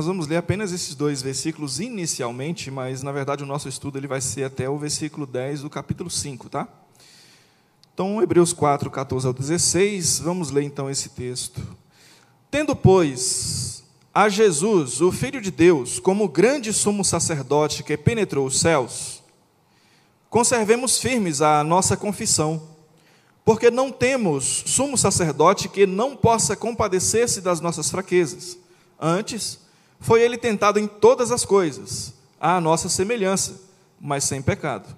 Nós vamos ler apenas esses dois versículos inicialmente, mas na verdade o nosso estudo ele vai ser até o versículo 10 do capítulo 5, tá? Então, Hebreus 4, 14 ao 16, vamos ler então esse texto. Tendo, pois, a Jesus, o Filho de Deus, como grande sumo sacerdote que penetrou os céus, conservemos firmes a nossa confissão, porque não temos sumo sacerdote que não possa compadecer-se das nossas fraquezas. Antes, foi ele tentado em todas as coisas, à nossa semelhança, mas sem pecado.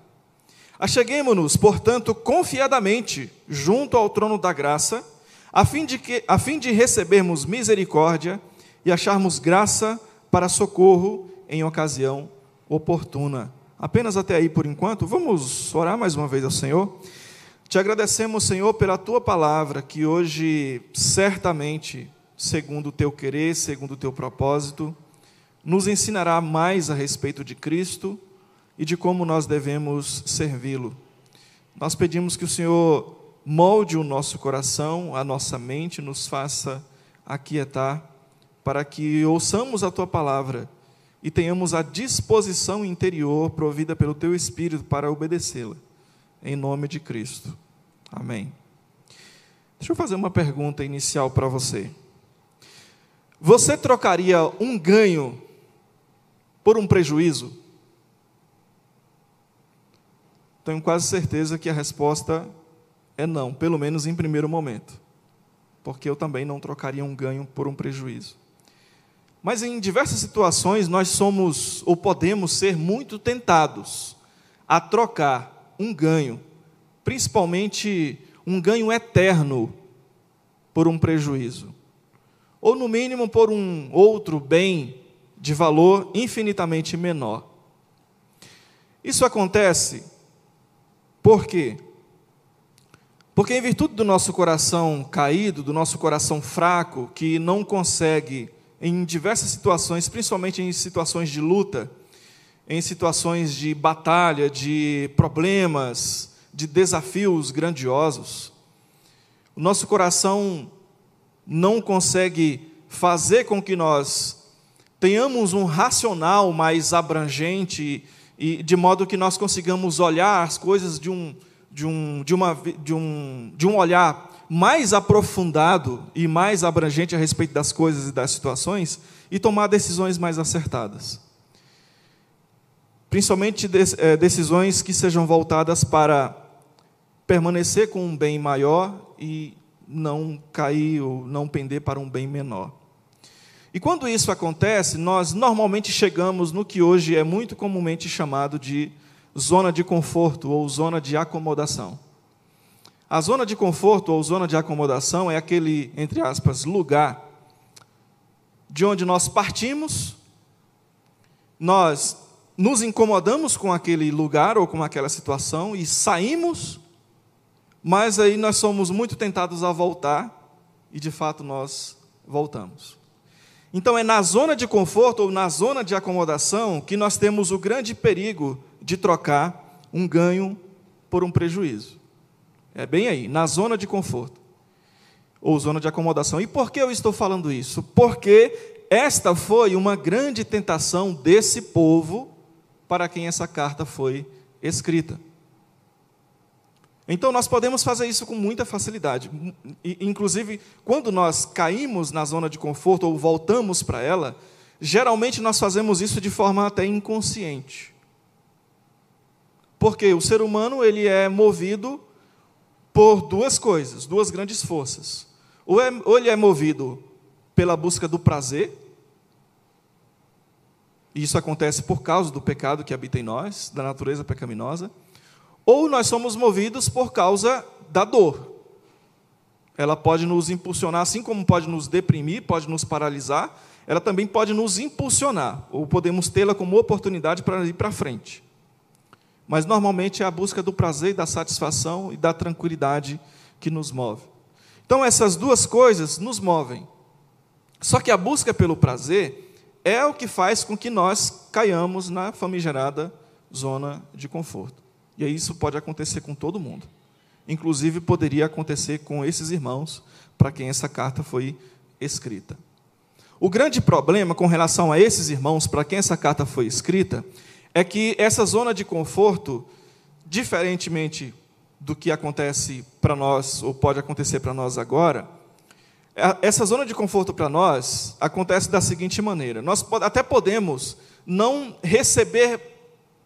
Acheguemo-nos, portanto, confiadamente junto ao trono da graça, a fim de, que, a fim de recebermos misericórdia e acharmos graça para socorro em ocasião oportuna. Apenas até aí por enquanto, vamos orar mais uma vez ao Senhor. Te agradecemos, Senhor, pela tua palavra, que hoje certamente segundo o teu querer, segundo o teu propósito, nos ensinará mais a respeito de Cristo e de como nós devemos servi-lo. Nós pedimos que o Senhor molde o nosso coração, a nossa mente, nos faça aquietar, para que ouçamos a tua palavra e tenhamos a disposição interior provida pelo teu Espírito para obedecê-la. Em nome de Cristo. Amém. Deixa eu fazer uma pergunta inicial para você. Você trocaria um ganho por um prejuízo? Tenho quase certeza que a resposta é não, pelo menos em primeiro momento. Porque eu também não trocaria um ganho por um prejuízo. Mas em diversas situações nós somos ou podemos ser muito tentados a trocar um ganho, principalmente um ganho eterno, por um prejuízo ou no mínimo por um outro bem de valor infinitamente menor. Isso acontece por quê? Porque, em virtude do nosso coração caído, do nosso coração fraco, que não consegue, em diversas situações, principalmente em situações de luta, em situações de batalha, de problemas, de desafios grandiosos, o nosso coração não consegue fazer com que nós tenhamos um racional mais abrangente e de modo que nós consigamos olhar as coisas de um, de um, de uma, de um, de um olhar mais aprofundado e mais abrangente a respeito das coisas e das situações e tomar decisões mais acertadas. Principalmente eh, decisões que sejam voltadas para permanecer com um bem maior e não cair ou não pender para um bem menor. E quando isso acontece, nós normalmente chegamos no que hoje é muito comumente chamado de zona de conforto ou zona de acomodação. A zona de conforto ou zona de acomodação é aquele, entre aspas, lugar de onde nós partimos, nós nos incomodamos com aquele lugar ou com aquela situação e saímos mas aí nós somos muito tentados a voltar e de fato nós voltamos. Então é na zona de conforto ou na zona de acomodação que nós temos o grande perigo de trocar um ganho por um prejuízo. É bem aí, na zona de conforto ou zona de acomodação. E por que eu estou falando isso? Porque esta foi uma grande tentação desse povo para quem essa carta foi escrita. Então, nós podemos fazer isso com muita facilidade. Inclusive, quando nós caímos na zona de conforto ou voltamos para ela, geralmente nós fazemos isso de forma até inconsciente. Porque o ser humano ele é movido por duas coisas, duas grandes forças. Ou, é, ou ele é movido pela busca do prazer, e isso acontece por causa do pecado que habita em nós, da natureza pecaminosa ou nós somos movidos por causa da dor. Ela pode nos impulsionar, assim como pode nos deprimir, pode nos paralisar, ela também pode nos impulsionar, ou podemos tê-la como oportunidade para ir para frente. Mas normalmente é a busca do prazer, da satisfação e da tranquilidade que nos move. Então essas duas coisas nos movem. Só que a busca pelo prazer é o que faz com que nós caiamos na famigerada zona de conforto. E isso pode acontecer com todo mundo. Inclusive poderia acontecer com esses irmãos para quem essa carta foi escrita. O grande problema com relação a esses irmãos, para quem essa carta foi escrita, é que essa zona de conforto, diferentemente do que acontece para nós, ou pode acontecer para nós agora, essa zona de conforto para nós acontece da seguinte maneira: nós até podemos não receber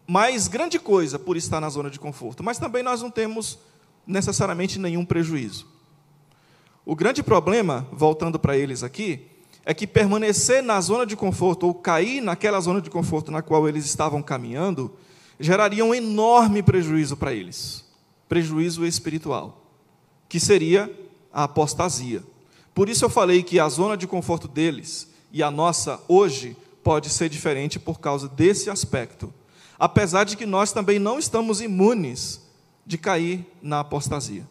mais grande coisa por estar na zona de conforto, mas também nós não temos necessariamente nenhum prejuízo. O grande problema, voltando para eles aqui, é que permanecer na zona de conforto ou cair naquela zona de conforto na qual eles estavam caminhando geraria um enorme prejuízo para eles prejuízo espiritual, que seria a apostasia. Por isso eu falei que a zona de conforto deles e a nossa hoje pode ser diferente por causa desse aspecto. Apesar de que nós também não estamos imunes de cair na apostasia.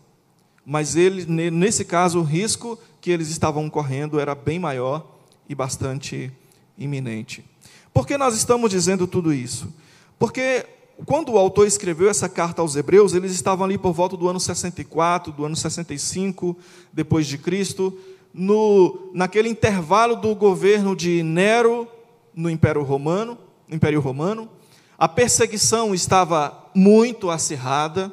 Mas ele, nesse caso, o risco que eles estavam correndo era bem maior e bastante iminente. Por que nós estamos dizendo tudo isso? Porque quando o autor escreveu essa carta aos Hebreus, eles estavam ali por volta do ano 64, do ano 65 depois de Cristo, no, naquele intervalo do governo de Nero no Império Romano, Império Romano. A perseguição estava muito acirrada.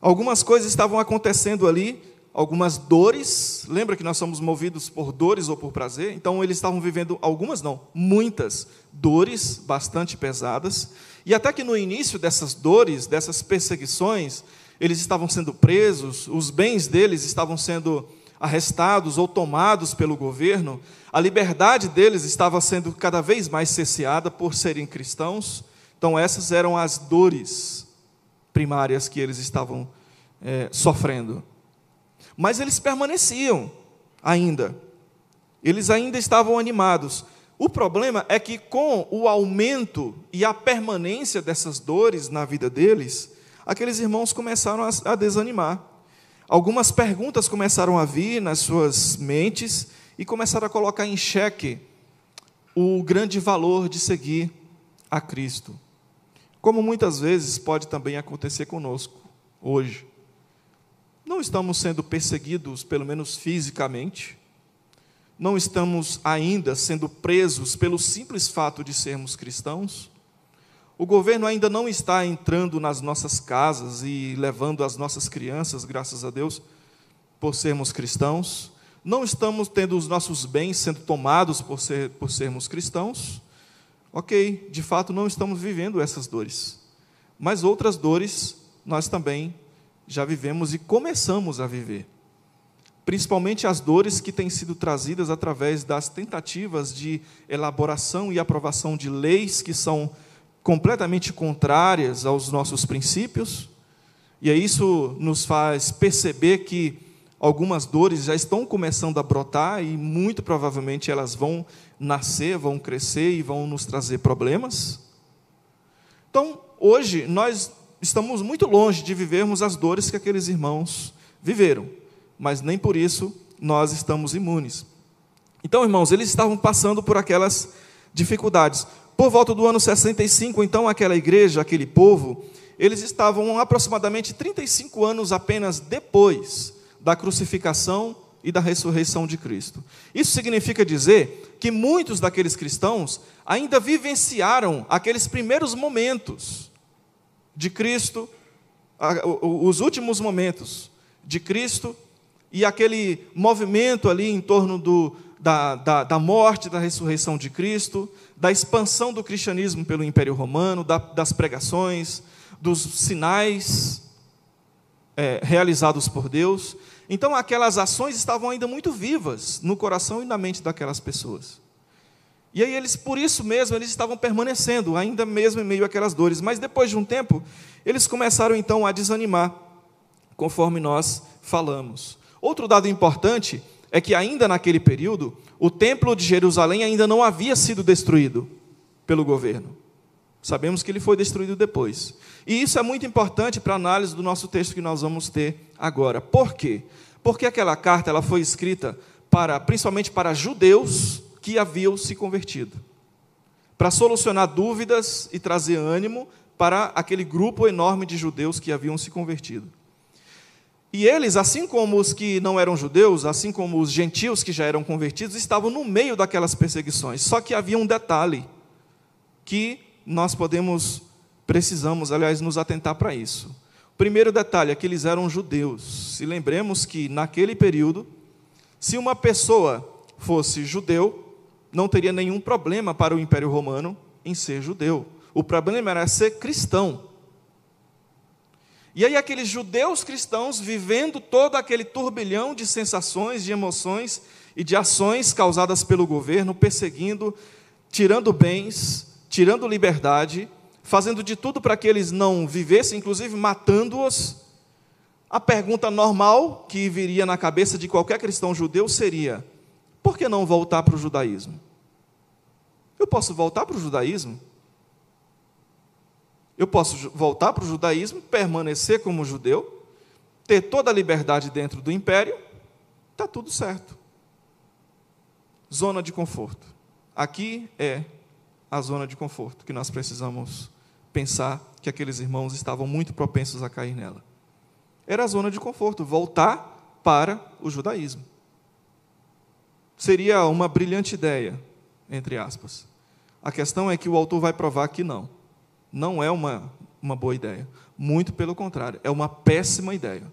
Algumas coisas estavam acontecendo ali, algumas dores. Lembra que nós somos movidos por dores ou por prazer? Então eles estavam vivendo algumas não, muitas dores bastante pesadas. E até que no início dessas dores, dessas perseguições, eles estavam sendo presos, os bens deles estavam sendo arrestados ou tomados pelo governo, a liberdade deles estava sendo cada vez mais cesseada por serem cristãos. Então, essas eram as dores primárias que eles estavam é, sofrendo. Mas eles permaneciam ainda, eles ainda estavam animados. O problema é que, com o aumento e a permanência dessas dores na vida deles, aqueles irmãos começaram a, a desanimar. Algumas perguntas começaram a vir nas suas mentes e começaram a colocar em xeque o grande valor de seguir a Cristo. Como muitas vezes pode também acontecer conosco hoje. Não estamos sendo perseguidos, pelo menos fisicamente, não estamos ainda sendo presos pelo simples fato de sermos cristãos, o governo ainda não está entrando nas nossas casas e levando as nossas crianças, graças a Deus, por sermos cristãos. Não estamos tendo os nossos bens sendo tomados por, ser, por sermos cristãos. Ok, de fato não estamos vivendo essas dores. Mas outras dores nós também já vivemos e começamos a viver. Principalmente as dores que têm sido trazidas através das tentativas de elaboração e aprovação de leis que são completamente contrárias aos nossos princípios, e isso nos faz perceber que algumas dores já estão começando a brotar e muito provavelmente elas vão nascer, vão crescer e vão nos trazer problemas. Então, hoje nós estamos muito longe de vivermos as dores que aqueles irmãos viveram, mas nem por isso nós estamos imunes. Então, irmãos, eles estavam passando por aquelas dificuldades. Por volta do ano 65, então, aquela igreja, aquele povo, eles estavam aproximadamente 35 anos apenas depois da crucificação e da ressurreição de Cristo. Isso significa dizer que muitos daqueles cristãos ainda vivenciaram aqueles primeiros momentos de Cristo, os últimos momentos de Cristo e aquele movimento ali em torno do, da, da, da morte, da ressurreição de Cristo, da expansão do cristianismo pelo Império Romano, da, das pregações, dos sinais é, realizados por Deus. Então, aquelas ações estavam ainda muito vivas no coração e na mente daquelas pessoas. E aí eles, por isso mesmo, eles estavam permanecendo, ainda mesmo em meio àquelas dores. Mas depois de um tempo, eles começaram então a desanimar, conforme nós falamos. Outro dado importante é que ainda naquele período, o templo de Jerusalém ainda não havia sido destruído pelo governo. Sabemos que ele foi destruído depois. E isso é muito importante para a análise do nosso texto que nós vamos ter agora. Por quê? Porque aquela carta ela foi escrita para, principalmente para judeus que haviam se convertido. Para solucionar dúvidas e trazer ânimo para aquele grupo enorme de judeus que haviam se convertido. E eles, assim como os que não eram judeus, assim como os gentios que já eram convertidos, estavam no meio daquelas perseguições. Só que havia um detalhe que nós podemos, precisamos, aliás, nos atentar para isso. O primeiro detalhe é que eles eram judeus. Se lembremos que naquele período, se uma pessoa fosse judeu, não teria nenhum problema para o Império Romano em ser judeu. O problema era ser cristão. E aí, aqueles judeus cristãos vivendo todo aquele turbilhão de sensações, de emoções e de ações causadas pelo governo, perseguindo, tirando bens, tirando liberdade, fazendo de tudo para que eles não vivessem, inclusive matando-os. A pergunta normal que viria na cabeça de qualquer cristão judeu seria: por que não voltar para o judaísmo? Eu posso voltar para o judaísmo? Eu posso voltar para o judaísmo, permanecer como judeu, ter toda a liberdade dentro do império, está tudo certo. Zona de conforto. Aqui é a zona de conforto que nós precisamos pensar que aqueles irmãos estavam muito propensos a cair nela. Era a zona de conforto, voltar para o judaísmo. Seria uma brilhante ideia, entre aspas. A questão é que o autor vai provar que não não é uma, uma boa ideia. Muito pelo contrário, é uma péssima ideia.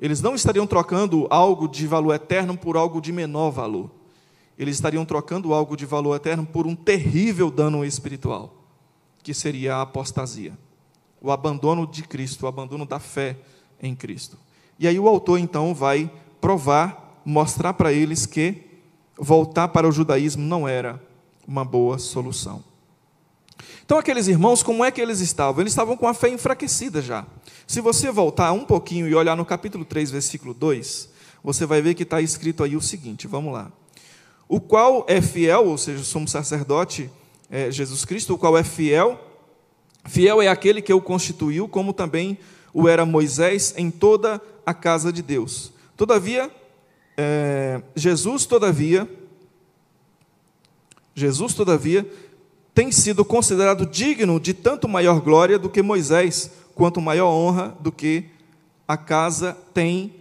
Eles não estariam trocando algo de valor eterno por algo de menor valor. Eles estariam trocando algo de valor eterno por um terrível dano espiritual, que seria a apostasia, o abandono de Cristo, o abandono da fé em Cristo. E aí o autor então vai provar, mostrar para eles que voltar para o judaísmo não era uma boa solução. Então, aqueles irmãos, como é que eles estavam? Eles estavam com a fé enfraquecida já. Se você voltar um pouquinho e olhar no capítulo 3, versículo 2, você vai ver que está escrito aí o seguinte: vamos lá. O qual é fiel, ou seja, somos sacerdote, é Jesus Cristo, o qual é fiel, fiel é aquele que o constituiu, como também o era Moisés em toda a casa de Deus. Todavia, é, Jesus, todavia, Jesus, todavia, tem sido considerado digno de tanto maior glória do que Moisés, quanto maior honra do que a casa tem.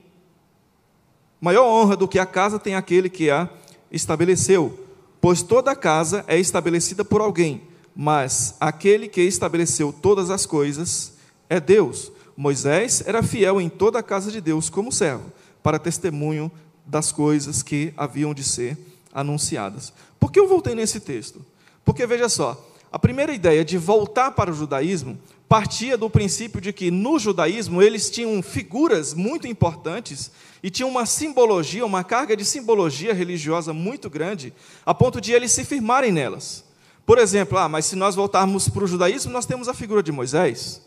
Maior honra do que a casa tem aquele que a estabeleceu, pois toda casa é estabelecida por alguém, mas aquele que estabeleceu todas as coisas é Deus. Moisés era fiel em toda a casa de Deus como servo, para testemunho das coisas que haviam de ser anunciadas. Por que eu voltei nesse texto? Porque veja só, a primeira ideia de voltar para o judaísmo partia do princípio de que no judaísmo eles tinham figuras muito importantes e tinham uma simbologia, uma carga de simbologia religiosa muito grande, a ponto de eles se firmarem nelas. Por exemplo, ah, mas se nós voltarmos para o judaísmo, nós temos a figura de Moisés.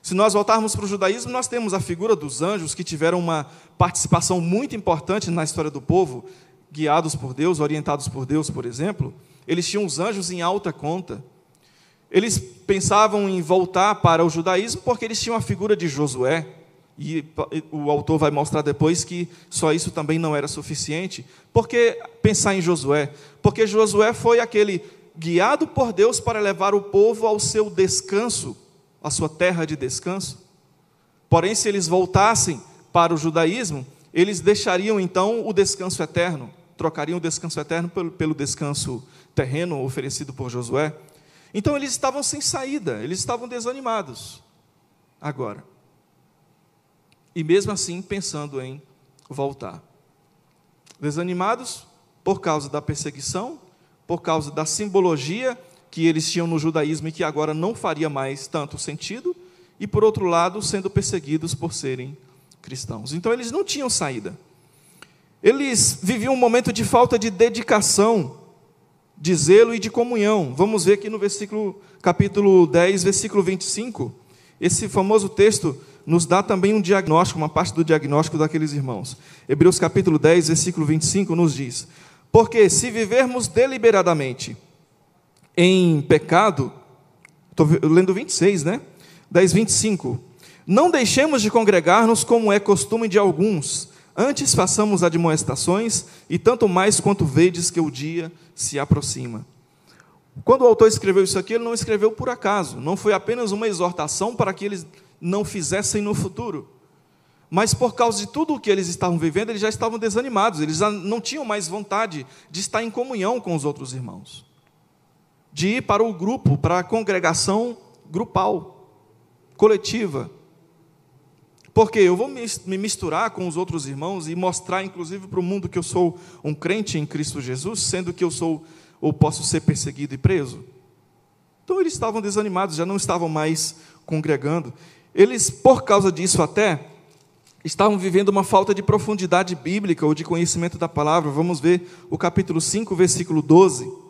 Se nós voltarmos para o judaísmo, nós temos a figura dos anjos que tiveram uma participação muito importante na história do povo, guiados por Deus, orientados por Deus, por exemplo. Eles tinham os anjos em alta conta. Eles pensavam em voltar para o judaísmo porque eles tinham a figura de Josué. E o autor vai mostrar depois que só isso também não era suficiente. Por que pensar em Josué? Porque Josué foi aquele guiado por Deus para levar o povo ao seu descanso, à sua terra de descanso. Porém, se eles voltassem para o judaísmo, eles deixariam então o descanso eterno, trocariam o descanso eterno pelo, pelo descanso terreno oferecido por Josué. Então eles estavam sem saída, eles estavam desanimados. Agora. E mesmo assim pensando em voltar. Desanimados por causa da perseguição, por causa da simbologia que eles tinham no judaísmo e que agora não faria mais tanto sentido, e por outro lado, sendo perseguidos por serem cristãos. Então eles não tinham saída. Eles viviam um momento de falta de dedicação de zelo e de comunhão. Vamos ver aqui no versículo capítulo 10, versículo 25. Esse famoso texto nos dá também um diagnóstico, uma parte do diagnóstico daqueles irmãos. Hebreus capítulo 10, versículo 25 nos diz: Porque se vivermos deliberadamente em pecado, estou lendo 26, né? 10, 25. Não deixemos de congregar-nos como é costume de alguns, Antes façamos admoestações, e tanto mais quanto vedes que o dia se aproxima. Quando o autor escreveu isso aqui, ele não escreveu por acaso, não foi apenas uma exortação para que eles não fizessem no futuro, mas por causa de tudo o que eles estavam vivendo, eles já estavam desanimados, eles já não tinham mais vontade de estar em comunhão com os outros irmãos, de ir para o grupo, para a congregação grupal, coletiva. Porque eu vou me misturar com os outros irmãos e mostrar, inclusive, para o mundo que eu sou um crente em Cristo Jesus, sendo que eu sou ou posso ser perseguido e preso. Então eles estavam desanimados, já não estavam mais congregando. Eles, por causa disso até, estavam vivendo uma falta de profundidade bíblica ou de conhecimento da palavra. Vamos ver o capítulo 5, versículo 12.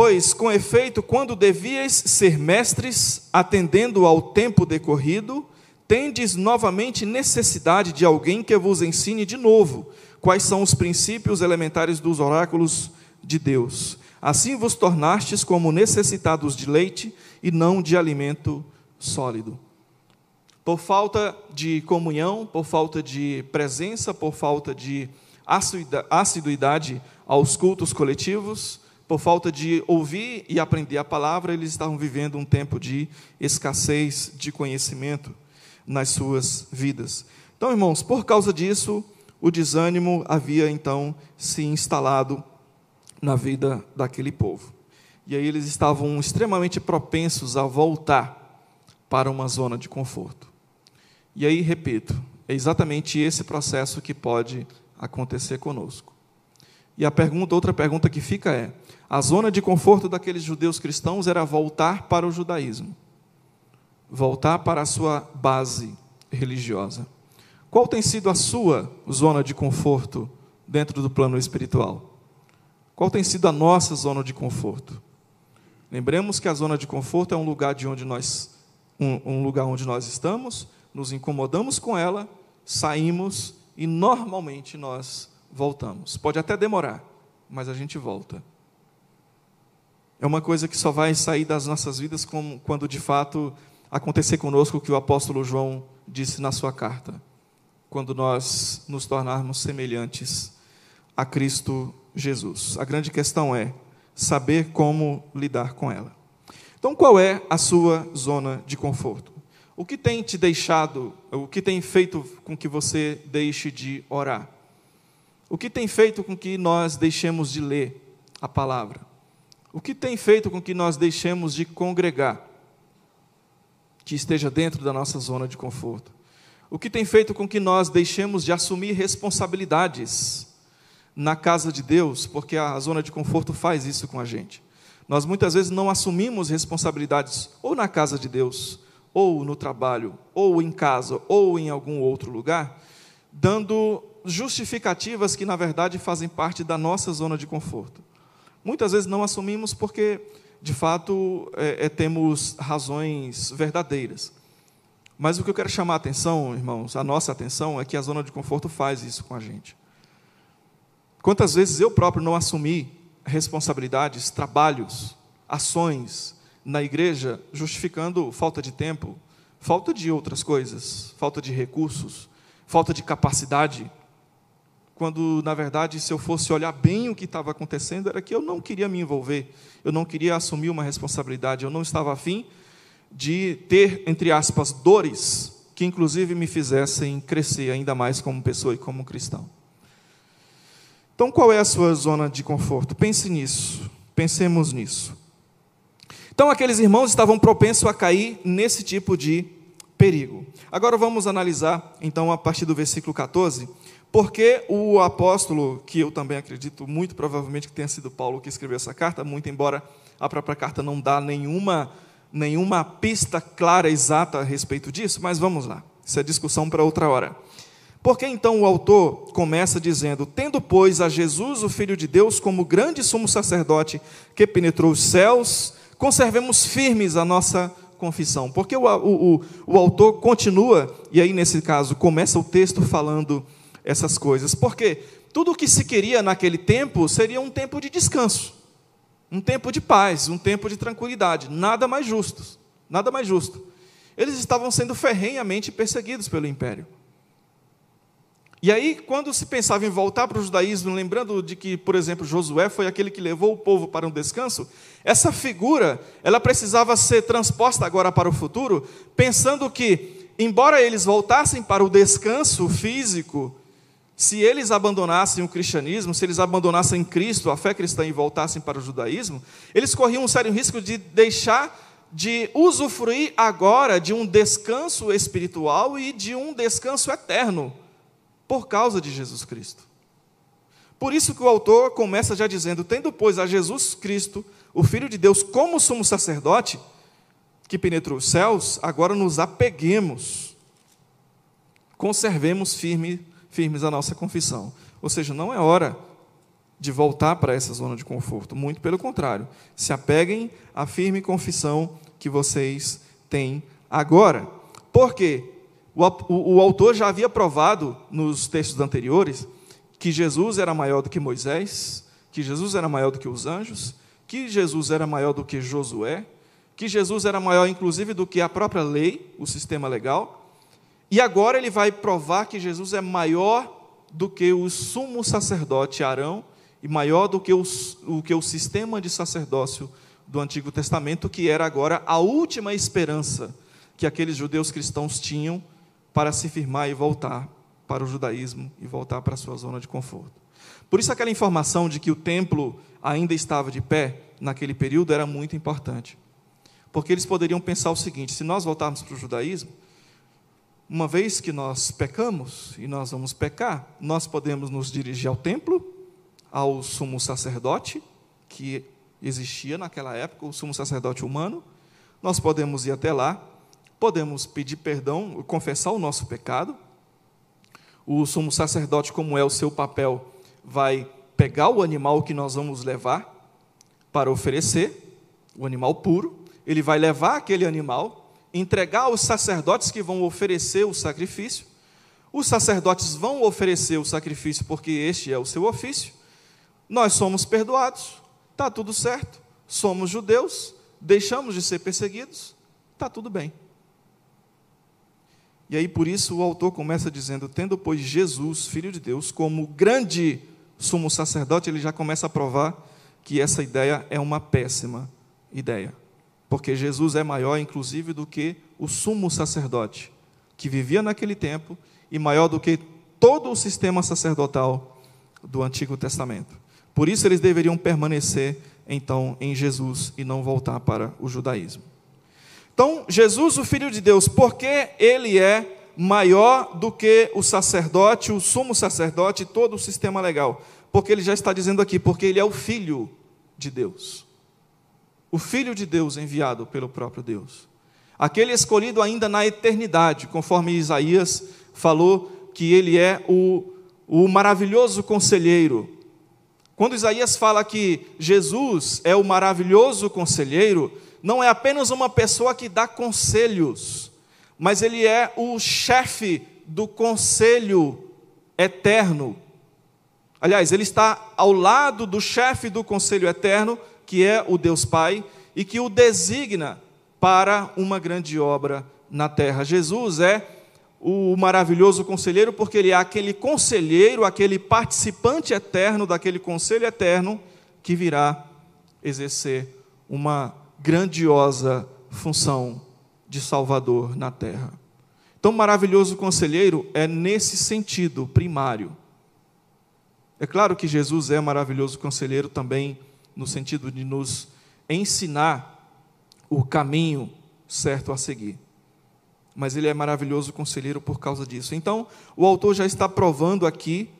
Pois, com efeito, quando devíeis ser mestres, atendendo ao tempo decorrido, tendes novamente necessidade de alguém que vos ensine de novo quais são os princípios elementares dos oráculos de Deus. Assim vos tornastes como necessitados de leite e não de alimento sólido. Por falta de comunhão, por falta de presença, por falta de assiduidade aos cultos coletivos, por falta de ouvir e aprender a palavra, eles estavam vivendo um tempo de escassez de conhecimento nas suas vidas. Então, irmãos, por causa disso, o desânimo havia então se instalado na vida daquele povo. E aí eles estavam extremamente propensos a voltar para uma zona de conforto. E aí, repito, é exatamente esse processo que pode acontecer conosco. E a pergunta, outra pergunta que fica é: a zona de conforto daqueles judeus cristãos era voltar para o judaísmo, voltar para a sua base religiosa. Qual tem sido a sua zona de conforto dentro do plano espiritual? Qual tem sido a nossa zona de conforto? Lembremos que a zona de conforto é um lugar de onde nós um, um lugar onde nós estamos, nos incomodamos com ela, saímos e normalmente nós voltamos. Pode até demorar, mas a gente volta. É uma coisa que só vai sair das nossas vidas quando de fato acontecer conosco o que o apóstolo João disse na sua carta. Quando nós nos tornarmos semelhantes a Cristo Jesus. A grande questão é saber como lidar com ela. Então, qual é a sua zona de conforto? O que tem te deixado, o que tem feito com que você deixe de orar? O que tem feito com que nós deixemos de ler a palavra? O que tem feito com que nós deixemos de congregar, que esteja dentro da nossa zona de conforto? O que tem feito com que nós deixemos de assumir responsabilidades na casa de Deus, porque a zona de conforto faz isso com a gente. Nós muitas vezes não assumimos responsabilidades ou na casa de Deus, ou no trabalho, ou em casa, ou em algum outro lugar, dando justificativas que na verdade fazem parte da nossa zona de conforto. Muitas vezes não assumimos porque, de fato, é, é, temos razões verdadeiras. Mas o que eu quero chamar a atenção, irmãos, a nossa atenção, é que a zona de conforto faz isso com a gente. Quantas vezes eu próprio não assumi responsabilidades, trabalhos, ações na igreja, justificando falta de tempo, falta de outras coisas, falta de recursos, falta de capacidade, quando na verdade, se eu fosse olhar bem o que estava acontecendo, era que eu não queria me envolver, eu não queria assumir uma responsabilidade, eu não estava afim de ter, entre aspas, dores que inclusive me fizessem crescer ainda mais como pessoa e como cristão. Então, qual é a sua zona de conforto? Pense nisso, pensemos nisso. Então, aqueles irmãos estavam propensos a cair nesse tipo de perigo. Agora vamos analisar, então, a partir do versículo 14, porque o apóstolo, que eu também acredito muito provavelmente que tenha sido Paulo que escreveu essa carta, muito embora a própria carta não dá nenhuma, nenhuma pista clara, exata a respeito disso, mas vamos lá, isso é discussão para outra hora. Porque então o autor começa dizendo: Tendo, pois, a Jesus, o Filho de Deus, como grande sumo sacerdote que penetrou os céus, conservemos firmes a nossa confissão. Porque o, o, o, o autor continua, e aí nesse caso começa o texto falando essas coisas. Porque tudo o que se queria naquele tempo seria um tempo de descanso, um tempo de paz, um tempo de tranquilidade, nada mais justo, nada mais justo. Eles estavam sendo ferrenhamente perseguidos pelo império. E aí, quando se pensava em voltar para o judaísmo, lembrando de que, por exemplo, Josué foi aquele que levou o povo para um descanso, essa figura, ela precisava ser transposta agora para o futuro, pensando que embora eles voltassem para o descanso físico, se eles abandonassem o cristianismo, se eles abandonassem Cristo, a fé cristã e voltassem para o judaísmo, eles corriam um sério risco de deixar de usufruir agora de um descanso espiritual e de um descanso eterno por causa de Jesus Cristo. Por isso que o autor começa já dizendo: tendo, pois, a Jesus Cristo, o Filho de Deus, como sumo sacerdote, que penetrou os céus, agora nos apeguemos, conservemos firme, firmes a nossa confissão. Ou seja, não é hora de voltar para essa zona de conforto, muito pelo contrário, se apeguem à firme confissão que vocês têm agora. Por quê? O, o, o autor já havia provado nos textos anteriores que Jesus era maior do que Moisés, que Jesus era maior do que os anjos, que Jesus era maior do que Josué, que Jesus era maior, inclusive, do que a própria lei, o sistema legal. E agora ele vai provar que Jesus é maior do que o sumo sacerdote Arão e maior do que o, o que o sistema de sacerdócio do Antigo Testamento, que era agora a última esperança que aqueles judeus cristãos tinham para se firmar e voltar para o judaísmo e voltar para a sua zona de conforto. Por isso, aquela informação de que o templo ainda estava de pé naquele período era muito importante. Porque eles poderiam pensar o seguinte: se nós voltarmos para o judaísmo, uma vez que nós pecamos e nós vamos pecar, nós podemos nos dirigir ao templo, ao sumo sacerdote, que existia naquela época, o sumo sacerdote humano, nós podemos ir até lá, podemos pedir perdão, confessar o nosso pecado. O sumo sacerdote, como é o seu papel, vai pegar o animal que nós vamos levar para oferecer, o animal puro, ele vai levar aquele animal, entregar aos sacerdotes que vão oferecer o sacrifício. Os sacerdotes vão oferecer o sacrifício porque este é o seu ofício. Nós somos perdoados, está tudo certo. Somos judeus, deixamos de ser perseguidos, está tudo bem. E aí por isso o autor começa dizendo: tendo, pois, Jesus, Filho de Deus, como grande sumo sacerdote, ele já começa a provar que essa ideia é uma péssima ideia. Porque Jesus é maior, inclusive, do que o sumo sacerdote, que vivia naquele tempo, e maior do que todo o sistema sacerdotal do Antigo Testamento. Por isso eles deveriam permanecer, então, em Jesus e não voltar para o judaísmo. Então, Jesus, o Filho de Deus, porque ele é maior do que o sacerdote, o sumo sacerdote e todo o sistema legal? Porque ele já está dizendo aqui, porque ele é o Filho de Deus. O Filho de Deus enviado pelo próprio Deus. Aquele escolhido ainda na eternidade, conforme Isaías falou que ele é o, o maravilhoso conselheiro. Quando Isaías fala que Jesus é o maravilhoso conselheiro, não é apenas uma pessoa que dá conselhos, mas ele é o chefe do conselho eterno. Aliás, ele está ao lado do chefe do conselho eterno, que é o Deus Pai, e que o designa para uma grande obra na terra. Jesus é o maravilhoso conselheiro, porque ele é aquele conselheiro, aquele participante eterno daquele conselho eterno que virá exercer uma grandiosa função de Salvador na terra. Então, maravilhoso conselheiro é nesse sentido primário. É claro que Jesus é maravilhoso conselheiro também no sentido de nos ensinar o caminho certo a seguir. Mas ele é maravilhoso conselheiro por causa disso. Então, o autor já está provando aqui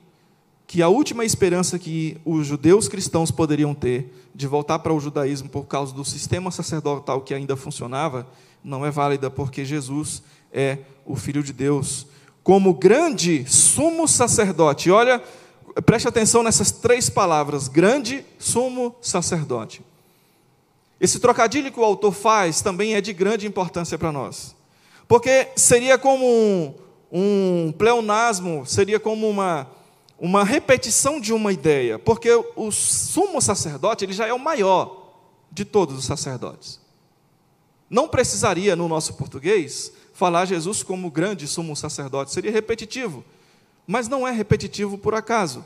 que a última esperança que os judeus cristãos poderiam ter de voltar para o judaísmo por causa do sistema sacerdotal que ainda funcionava, não é válida, porque Jesus é o Filho de Deus. Como grande sumo sacerdote, olha, preste atenção nessas três palavras: grande sumo sacerdote. Esse trocadilho que o autor faz também é de grande importância para nós, porque seria como um, um pleonasmo, seria como uma uma repetição de uma ideia, porque o sumo sacerdote ele já é o maior de todos os sacerdotes. Não precisaria, no nosso português, falar Jesus como grande sumo sacerdote, seria repetitivo, mas não é repetitivo por acaso.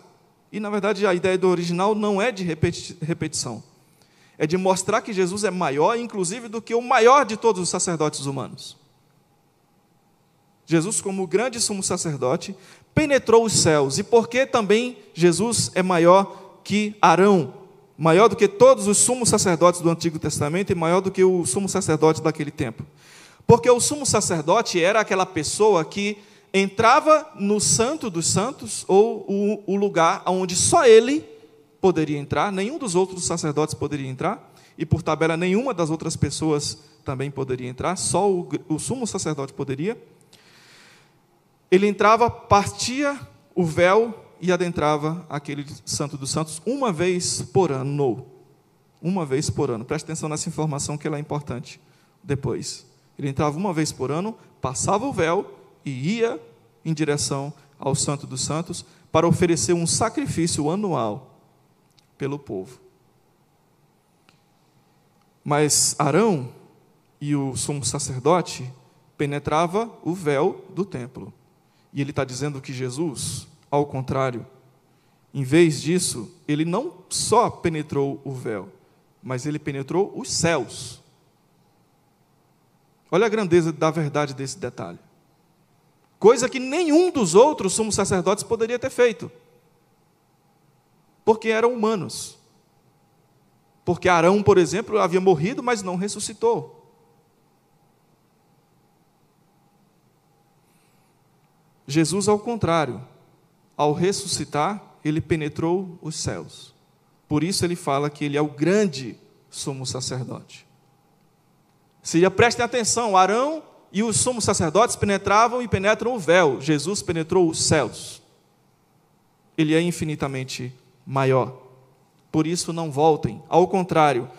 E, na verdade, a ideia do original não é de repetição, é de mostrar que Jesus é maior, inclusive, do que o maior de todos os sacerdotes humanos. Jesus, como grande sumo sacerdote, penetrou os céus. E porque também Jesus é maior que Arão, maior do que todos os sumos sacerdotes do Antigo Testamento e maior do que o sumo sacerdote daquele tempo. Porque o sumo sacerdote era aquela pessoa que entrava no santo dos santos, ou o, o lugar onde só ele poderia entrar, nenhum dos outros sacerdotes poderia entrar, e por tabela nenhuma das outras pessoas também poderia entrar, só o, o sumo sacerdote poderia. Ele entrava, partia o véu e adentrava aquele santo dos santos uma vez por ano. Uma vez por ano. Preste atenção nessa informação que ela é importante depois. Ele entrava uma vez por ano, passava o véu e ia em direção ao Santo dos Santos para oferecer um sacrifício anual pelo povo. Mas Arão e o sumo sacerdote penetrava o véu do templo. E ele está dizendo que Jesus, ao contrário, em vez disso, ele não só penetrou o véu, mas ele penetrou os céus. Olha a grandeza da verdade desse detalhe. Coisa que nenhum dos outros sumos sacerdotes poderia ter feito. Porque eram humanos. Porque Arão, por exemplo, havia morrido, mas não ressuscitou. Jesus, ao contrário, ao ressuscitar, ele penetrou os céus. Por isso ele fala que ele é o grande sumo sacerdote. Se prestem atenção, Arão e os sumos sacerdotes penetravam e penetram o véu. Jesus penetrou os céus. Ele é infinitamente maior. Por isso não voltem. Ao contrário,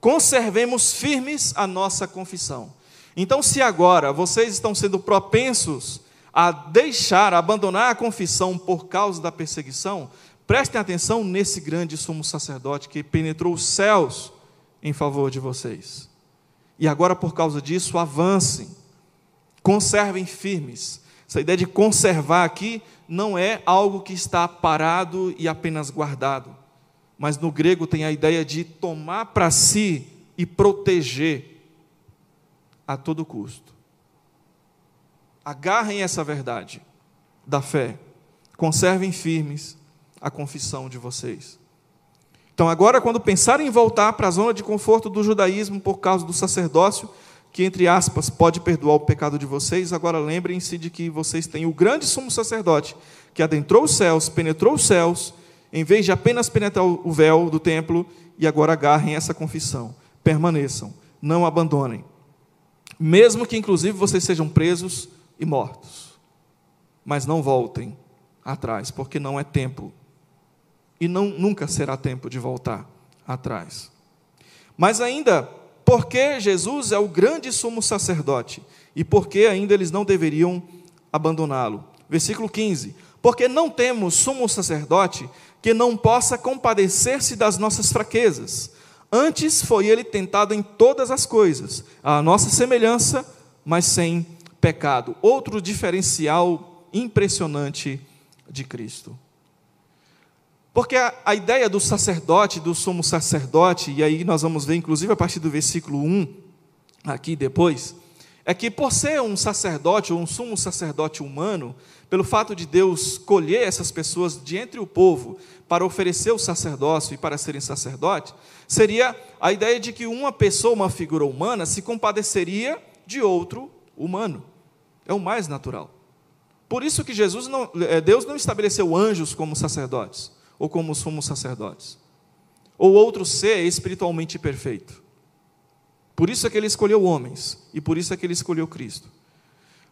conservemos firmes a nossa confissão. Então, se agora vocês estão sendo propensos a deixar, a abandonar a confissão por causa da perseguição, prestem atenção nesse grande sumo sacerdote que penetrou os céus em favor de vocês. E agora, por causa disso, avancem, conservem firmes. Essa ideia de conservar aqui não é algo que está parado e apenas guardado, mas no grego tem a ideia de tomar para si e proteger a todo custo. Agarrem essa verdade da fé. Conservem firmes a confissão de vocês. Então, agora, quando pensarem em voltar para a zona de conforto do judaísmo por causa do sacerdócio, que, entre aspas, pode perdoar o pecado de vocês, agora lembrem-se de que vocês têm o grande sumo sacerdote que adentrou os céus, penetrou os céus, em vez de apenas penetrar o véu do templo, e agora agarrem essa confissão. Permaneçam, não abandonem. Mesmo que, inclusive, vocês sejam presos e mortos. Mas não voltem atrás, porque não é tempo. E não, nunca será tempo de voltar atrás. Mas ainda, porque Jesus é o grande sumo sacerdote, e porque ainda eles não deveriam abandoná-lo. Versículo 15: Porque não temos sumo sacerdote que não possa compadecer-se das nossas fraquezas. Antes foi ele tentado em todas as coisas, à nossa semelhança, mas sem pecado. Outro diferencial impressionante de Cristo. Porque a, a, ideia do sacerdote, do sumo sacerdote, e aí nós vamos ver, inclusive a partir do versículo 1, aqui depois, é que por ser um sacerdote ou um sumo sacerdote humano, pelo fato de Deus escolher essas pessoas de entre o povo para oferecer o sacerdócio e para serem sacerdotes, seria a ideia de que uma pessoa, uma figura humana, se compadeceria de outro humano. É o mais natural. Por isso que Jesus não, é, Deus não estabeleceu anjos como sacerdotes, ou como sumos sacerdotes, ou outro ser espiritualmente perfeito. Por isso é que ele escolheu homens, e por isso é que ele escolheu Cristo.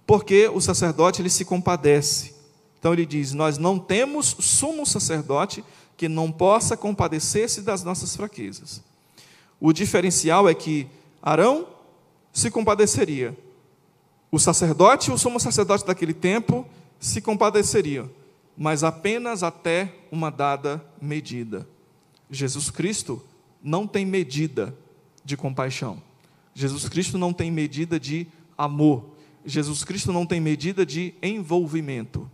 Porque o sacerdote ele se compadece. Então ele diz: Nós não temos sumo sacerdote que não possa compadecer-se das nossas fraquezas. O diferencial é que Arão se compadeceria, o sacerdote o sumo sacerdote daquele tempo se compadeceriam, mas apenas até uma dada medida. Jesus Cristo não tem medida de compaixão. Jesus Cristo não tem medida de amor. Jesus Cristo não tem medida de envolvimento.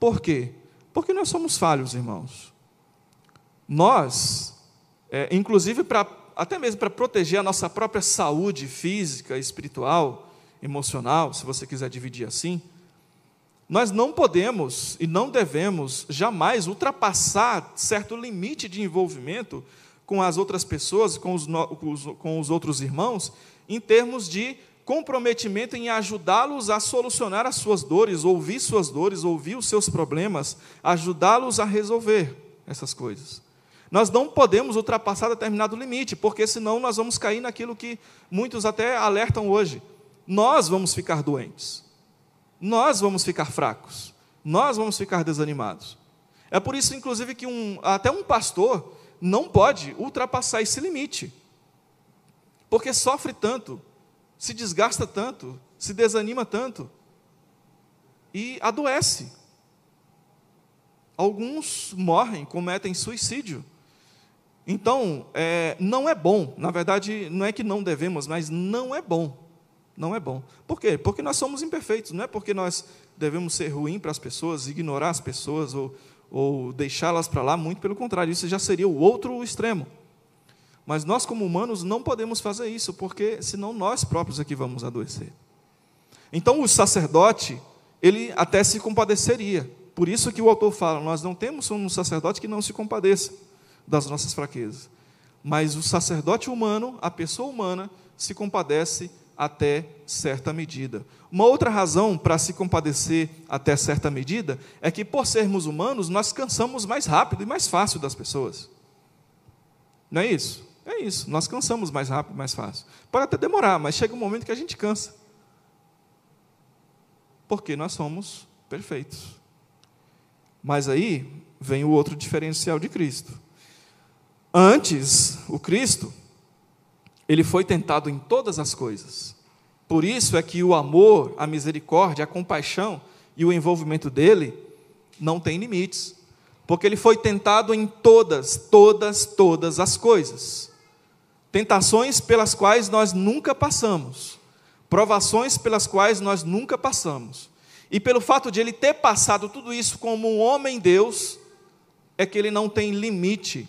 Por quê? Porque nós somos falhos, irmãos. Nós, é, inclusive para até mesmo para proteger a nossa própria saúde física, espiritual, emocional, se você quiser dividir assim, nós não podemos e não devemos jamais ultrapassar certo limite de envolvimento com as outras pessoas, com os, com os outros irmãos, em termos de comprometimento em ajudá-los a solucionar as suas dores, ouvir suas dores, ouvir os seus problemas, ajudá-los a resolver essas coisas. Nós não podemos ultrapassar determinado limite, porque senão nós vamos cair naquilo que muitos até alertam hoje. Nós vamos ficar doentes. Nós vamos ficar fracos. Nós vamos ficar desanimados. É por isso, inclusive, que um, até um pastor não pode ultrapassar esse limite. Porque sofre tanto, se desgasta tanto, se desanima tanto e adoece. Alguns morrem, cometem suicídio. Então, é, não é bom, na verdade, não é que não devemos, mas não é bom. Não é bom. Por quê? Porque nós somos imperfeitos, não é porque nós devemos ser ruins para as pessoas, ignorar as pessoas ou, ou deixá-las para lá, muito pelo contrário, isso já seria o outro extremo. Mas nós, como humanos, não podemos fazer isso, porque senão nós próprios aqui vamos adoecer. Então, o sacerdote, ele até se compadeceria. Por isso que o autor fala: nós não temos um sacerdote que não se compadeça das nossas fraquezas. Mas o sacerdote humano, a pessoa humana, se compadece até certa medida. Uma outra razão para se compadecer até certa medida é que, por sermos humanos, nós cansamos mais rápido e mais fácil das pessoas. Não é isso? É isso, nós cansamos mais rápido, mais fácil. Pode até demorar, mas chega um momento que a gente cansa. Porque nós somos perfeitos. Mas aí vem o outro diferencial de Cristo. Antes, o Cristo, ele foi tentado em todas as coisas. Por isso é que o amor, a misericórdia, a compaixão e o envolvimento dele não tem limites. Porque ele foi tentado em todas, todas, todas as coisas tentações pelas quais nós nunca passamos, provações pelas quais nós nunca passamos. E pelo fato de ele ter passado tudo isso como um homem Deus, é que ele não tem limite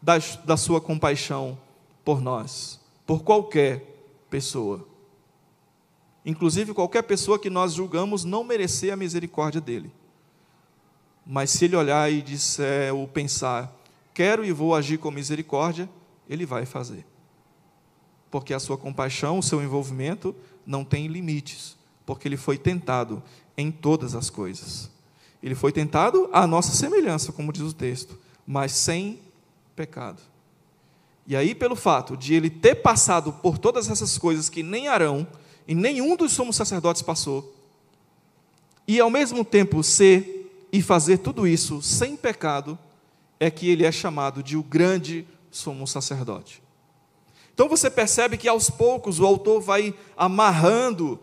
da, da sua compaixão por nós, por qualquer pessoa. Inclusive qualquer pessoa que nós julgamos não merecer a misericórdia dele. Mas se ele olhar e disser ou pensar, quero e vou agir com misericórdia, ele vai fazer porque a sua compaixão, o seu envolvimento não tem limites, porque ele foi tentado em todas as coisas. Ele foi tentado à nossa semelhança, como diz o texto, mas sem pecado. E aí, pelo fato de ele ter passado por todas essas coisas que nem Arão e nenhum dos somos sacerdotes passou, e ao mesmo tempo ser e fazer tudo isso sem pecado, é que ele é chamado de o grande sumo sacerdote. Então você percebe que aos poucos o autor vai amarrando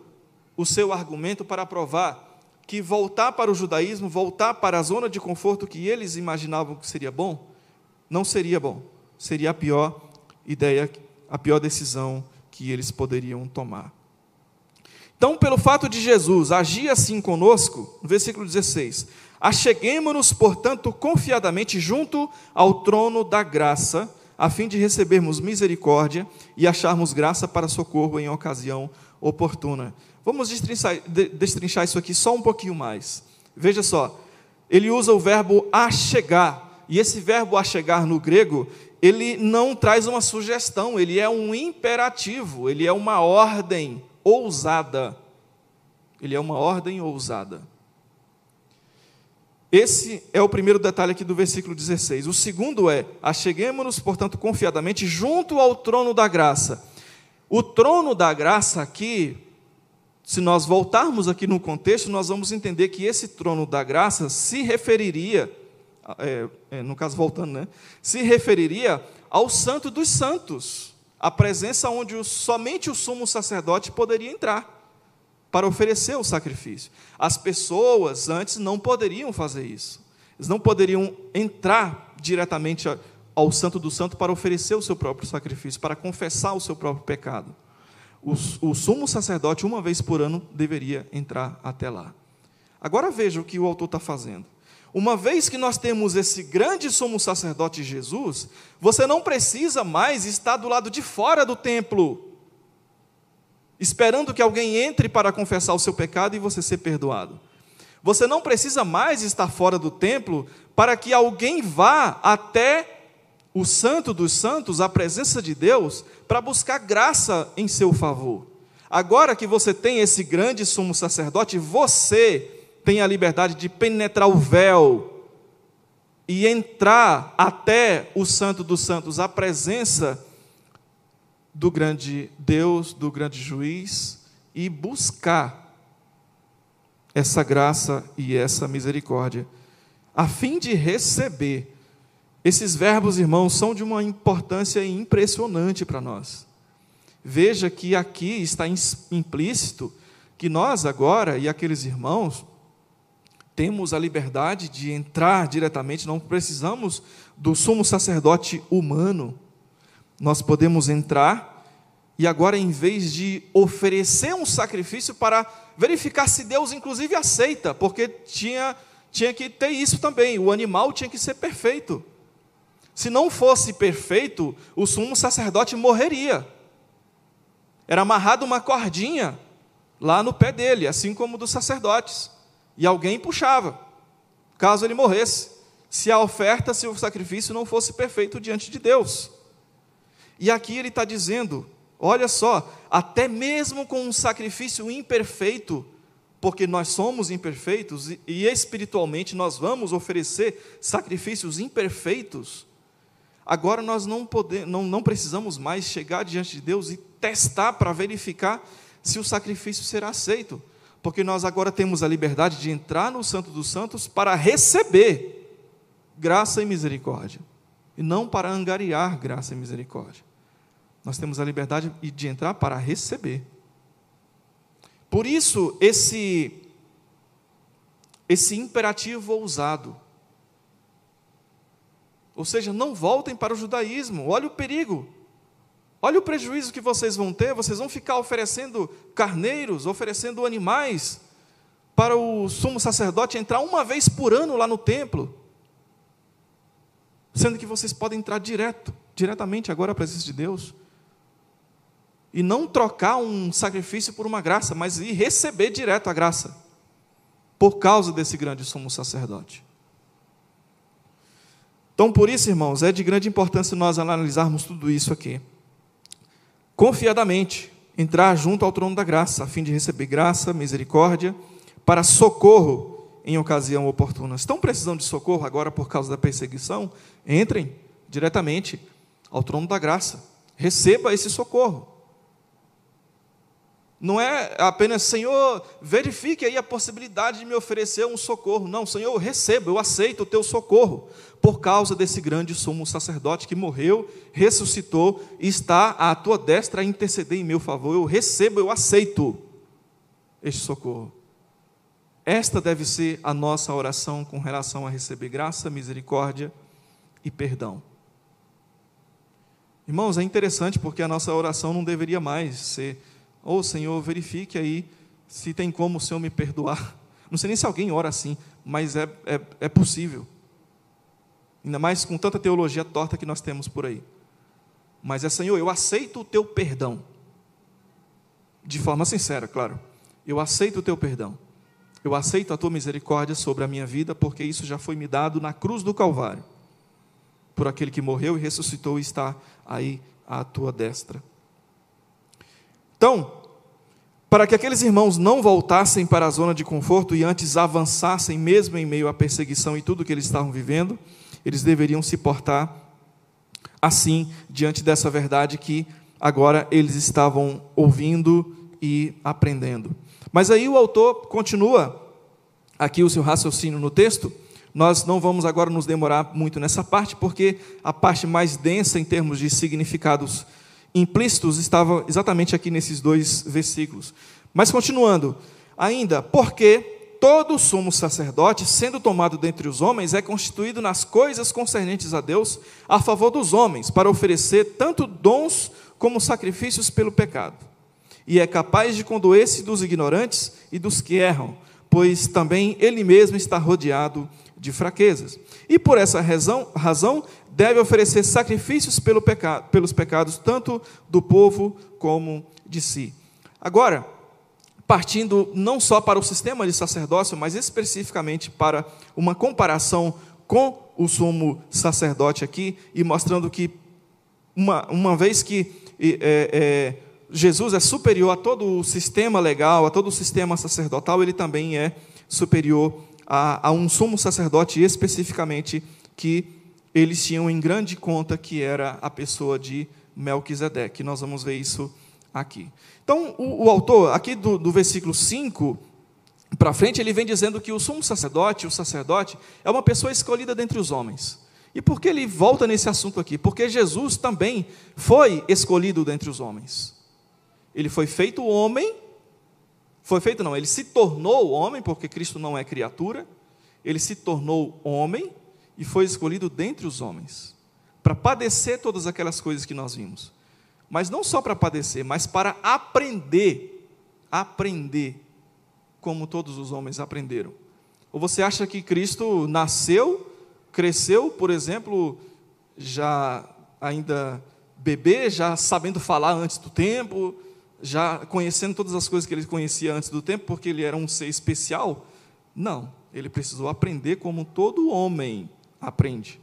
o seu argumento para provar que voltar para o judaísmo, voltar para a zona de conforto que eles imaginavam que seria bom, não seria bom. Seria a pior ideia, a pior decisão que eles poderiam tomar. Então, pelo fato de Jesus agir assim conosco, no versículo 16: Acheguemos-nos, portanto, confiadamente junto ao trono da graça a fim de recebermos misericórdia e acharmos graça para socorro em ocasião oportuna. Vamos destrinchar, destrinchar isso aqui só um pouquinho mais. Veja só, ele usa o verbo achegar, e esse verbo achegar no grego, ele não traz uma sugestão, ele é um imperativo, ele é uma ordem ousada. Ele é uma ordem ousada. Esse é o primeiro detalhe aqui do versículo 16. O segundo é: acheguemos-nos, portanto, confiadamente junto ao trono da graça. O trono da graça aqui, se nós voltarmos aqui no contexto, nós vamos entender que esse trono da graça se referiria, é, é, no caso voltando, né? Se referiria ao Santo dos Santos, a presença onde somente o sumo sacerdote poderia entrar para oferecer o sacrifício. As pessoas antes não poderiam fazer isso. Eles não poderiam entrar diretamente ao Santo do Santo para oferecer o seu próprio sacrifício, para confessar o seu próprio pecado. O, o sumo sacerdote, uma vez por ano, deveria entrar até lá. Agora veja o que o autor está fazendo. Uma vez que nós temos esse grande sumo sacerdote Jesus, você não precisa mais estar do lado de fora do templo esperando que alguém entre para confessar o seu pecado e você ser perdoado. Você não precisa mais estar fora do templo para que alguém vá até o Santo dos Santos, a presença de Deus, para buscar graça em seu favor. Agora que você tem esse grande sumo sacerdote, você tem a liberdade de penetrar o véu e entrar até o Santo dos Santos, a presença do grande Deus, do grande juiz, e buscar essa graça e essa misericórdia, a fim de receber. Esses verbos, irmãos, são de uma importância impressionante para nós. Veja que aqui está implícito que nós agora e aqueles irmãos temos a liberdade de entrar diretamente, não precisamos do sumo sacerdote humano. Nós podemos entrar e agora, em vez de oferecer um sacrifício para verificar se Deus, inclusive, aceita, porque tinha, tinha que ter isso também, o animal tinha que ser perfeito. Se não fosse perfeito, o sumo sacerdote morreria. Era amarrado uma cordinha lá no pé dele, assim como dos sacerdotes, e alguém puxava, caso ele morresse, se a oferta, se o sacrifício não fosse perfeito diante de Deus. E aqui ele está dizendo Olha só, até mesmo com um sacrifício imperfeito, porque nós somos imperfeitos e espiritualmente nós vamos oferecer sacrifícios imperfeitos. Agora nós não, não, não precisamos mais chegar diante de Deus e testar para verificar se o sacrifício será aceito, porque nós agora temos a liberdade de entrar no Santo dos Santos para receber graça e misericórdia, e não para angariar graça e misericórdia. Nós temos a liberdade de entrar para receber. Por isso, esse, esse imperativo ousado. Ou seja, não voltem para o judaísmo, olha o perigo. Olha o prejuízo que vocês vão ter, vocês vão ficar oferecendo carneiros, oferecendo animais para o sumo sacerdote entrar uma vez por ano lá no templo. Sendo que vocês podem entrar direto, diretamente agora à presença de Deus e não trocar um sacrifício por uma graça, mas ir receber direto a graça, por causa desse grande sumo sacerdote. Então, por isso, irmãos, é de grande importância nós analisarmos tudo isso aqui. Confiadamente, entrar junto ao trono da graça, a fim de receber graça, misericórdia, para socorro em ocasião oportuna. Estão precisando de socorro agora por causa da perseguição? Entrem diretamente ao trono da graça. Receba esse socorro. Não é apenas, Senhor, verifique aí a possibilidade de me oferecer um socorro. Não, Senhor, eu recebo, eu aceito o teu socorro, por causa desse grande sumo sacerdote que morreu, ressuscitou e está à tua destra a interceder em meu favor. Eu recebo, eu aceito este socorro. Esta deve ser a nossa oração com relação a receber graça, misericórdia e perdão. Irmãos, é interessante porque a nossa oração não deveria mais ser Ô oh, Senhor, verifique aí se tem como o Senhor me perdoar. Não sei nem se alguém ora assim, mas é, é, é possível. Ainda mais com tanta teologia torta que nós temos por aí. Mas é, Senhor, eu aceito o teu perdão. De forma sincera, claro. Eu aceito o teu perdão. Eu aceito a tua misericórdia sobre a minha vida, porque isso já foi me dado na cruz do Calvário. Por aquele que morreu e ressuscitou e está aí à tua destra. Então, para que aqueles irmãos não voltassem para a zona de conforto e antes avançassem, mesmo em meio à perseguição e tudo que eles estavam vivendo, eles deveriam se portar assim diante dessa verdade que agora eles estavam ouvindo e aprendendo. Mas aí o autor continua aqui o seu raciocínio no texto. Nós não vamos agora nos demorar muito nessa parte, porque a parte mais densa em termos de significados implícitos estavam exatamente aqui nesses dois versículos. Mas continuando, ainda, porque todo sumo sacerdote, sendo tomado dentre os homens, é constituído nas coisas concernentes a Deus, a favor dos homens, para oferecer tanto dons como sacrifícios pelo pecado. E é capaz de condoer-se dos ignorantes e dos que erram, pois também ele mesmo está rodeado de fraquezas. E por essa razão, razão deve oferecer sacrifícios pelo pecado, pelos pecados, tanto do povo como de si. Agora, partindo não só para o sistema de sacerdócio, mas especificamente para uma comparação com o sumo sacerdote aqui, e mostrando que, uma, uma vez que é, é, Jesus é superior a todo o sistema legal, a todo o sistema sacerdotal, ele também é superior a, a um sumo sacerdote especificamente que eles tinham em grande conta que era a pessoa de Melquisedeque. Nós vamos ver isso aqui. Então, o, o autor, aqui do, do versículo 5 para frente, ele vem dizendo que o sumo sacerdote, o sacerdote, é uma pessoa escolhida dentre os homens. E por que ele volta nesse assunto aqui? Porque Jesus também foi escolhido dentre os homens. Ele foi feito homem, foi feito não, ele se tornou homem, porque Cristo não é criatura, ele se tornou homem e foi escolhido dentre os homens, para padecer todas aquelas coisas que nós vimos. Mas não só para padecer, mas para aprender, aprender como todos os homens aprenderam. Ou você acha que Cristo nasceu, cresceu, por exemplo, já ainda bebê, já sabendo falar antes do tempo, já conhecendo todas as coisas que ele conhecia antes do tempo, porque ele era um ser especial? Não, ele precisou aprender como todo homem aprende.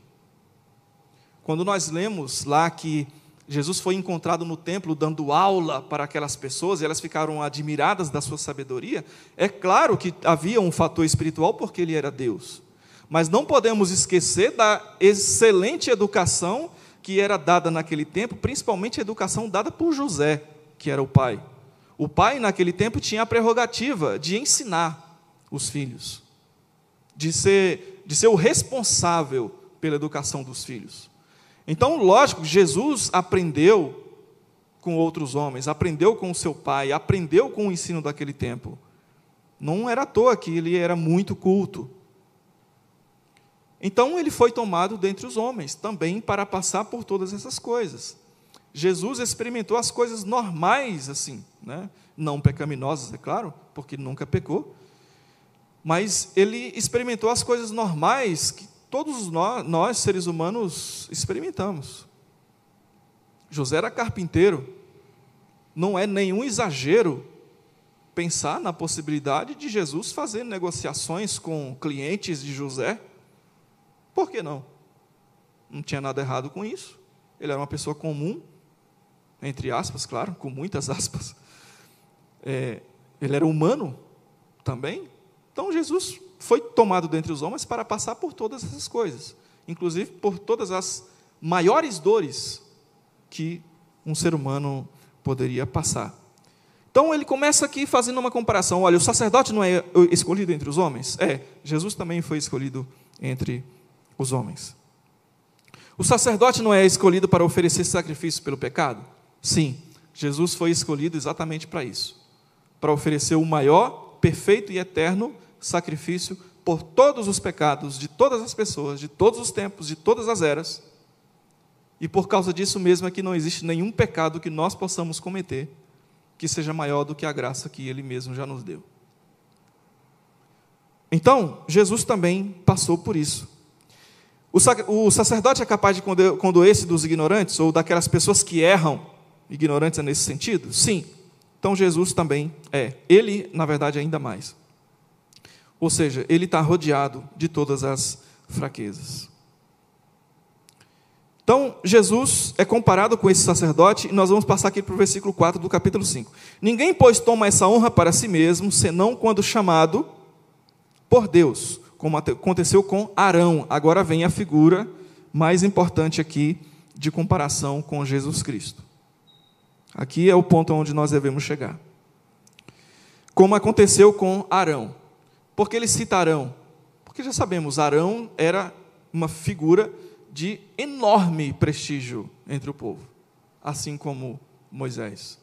Quando nós lemos lá que Jesus foi encontrado no templo dando aula para aquelas pessoas e elas ficaram admiradas da sua sabedoria, é claro que havia um fator espiritual porque ele era Deus. Mas não podemos esquecer da excelente educação que era dada naquele tempo, principalmente a educação dada por José, que era o pai. O pai, naquele tempo, tinha a prerrogativa de ensinar os filhos, de ser, de ser o responsável pela educação dos filhos. Então, lógico, Jesus aprendeu com outros homens, aprendeu com o seu pai, aprendeu com o ensino daquele tempo. Não era à toa que ele era muito culto. Então ele foi tomado dentre os homens, também para passar por todas essas coisas. Jesus experimentou as coisas normais, assim, né? não pecaminosas, é claro, porque nunca pecou, mas ele experimentou as coisas normais que todos nós, nós, seres humanos, experimentamos. José era carpinteiro, não é nenhum exagero pensar na possibilidade de Jesus fazer negociações com clientes de José. Por que não? Não tinha nada errado com isso. Ele era uma pessoa comum, entre aspas, claro, com muitas aspas. É, ele era humano também. Então Jesus foi tomado dentre os homens para passar por todas essas coisas, inclusive por todas as maiores dores que um ser humano poderia passar. Então ele começa aqui fazendo uma comparação. Olha, o sacerdote não é escolhido entre os homens? É, Jesus também foi escolhido entre os homens. O sacerdote não é escolhido para oferecer sacrifício pelo pecado? Sim, Jesus foi escolhido exatamente para isso para oferecer o maior, perfeito e eterno sacrifício por todos os pecados de todas as pessoas, de todos os tempos, de todas as eras. E por causa disso mesmo é que não existe nenhum pecado que nós possamos cometer que seja maior do que a graça que Ele mesmo já nos deu. Então, Jesus também passou por isso. O sacerdote é capaz de condoer-se dos ignorantes ou daquelas pessoas que erram, ignorantes é nesse sentido? Sim. Então, Jesus também é. Ele, na verdade, ainda mais. Ou seja, ele está rodeado de todas as fraquezas. Então, Jesus é comparado com esse sacerdote, e nós vamos passar aqui para o versículo 4 do capítulo 5. Ninguém, pois, toma essa honra para si mesmo, senão quando chamado por Deus, como aconteceu com Arão. Agora vem a figura mais importante aqui de comparação com Jesus Cristo. Aqui é o ponto onde nós devemos chegar. Como aconteceu com Arão. Por que ele cita Arão? Porque já sabemos, Arão era uma figura de enorme prestígio entre o povo, assim como Moisés.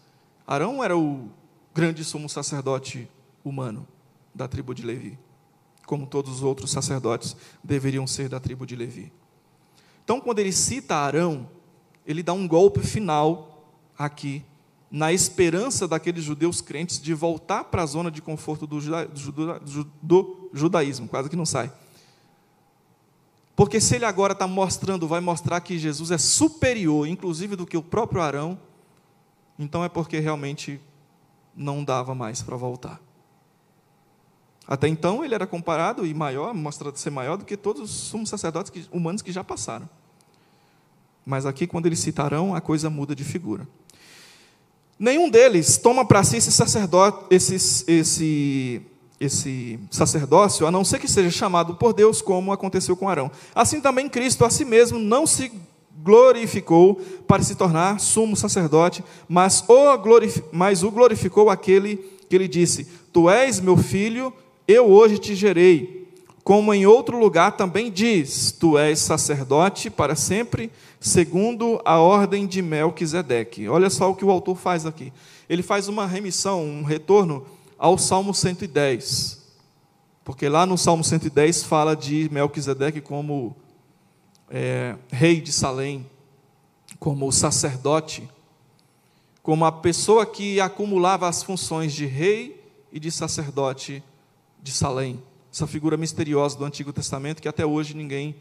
Arão era o grande sumo sacerdote humano da tribo de Levi, como todos os outros sacerdotes deveriam ser da tribo de Levi. Então, quando ele cita Arão, ele dá um golpe final aqui na esperança daqueles judeus crentes de voltar para a zona de conforto do, juda, do, do judaísmo, quase que não sai. Porque se ele agora está mostrando, vai mostrar que Jesus é superior, inclusive do que o próprio Arão, então é porque realmente não dava mais para voltar. Até então ele era comparado e maior, mostra ser maior do que todos os sumos sacerdotes humanos que já passaram. Mas aqui, quando eles citarão, a coisa muda de figura. Nenhum deles toma para si esse, sacerdote, esse, esse, esse sacerdócio, a não ser que seja chamado por Deus, como aconteceu com Arão. Assim também Cristo a si mesmo não se glorificou para se tornar sumo sacerdote, mas o, mas o glorificou aquele que lhe disse: Tu és meu filho, eu hoje te gerei. Como em outro lugar também diz: Tu és sacerdote para sempre, segundo a ordem de Melquisedeque. Olha só o que o autor faz aqui. Ele faz uma remissão, um retorno ao Salmo 110. Porque lá no Salmo 110 fala de Melquisedeque como é, rei de Salém, como sacerdote, como a pessoa que acumulava as funções de rei e de sacerdote de Salém. Essa figura misteriosa do Antigo Testamento que até hoje ninguém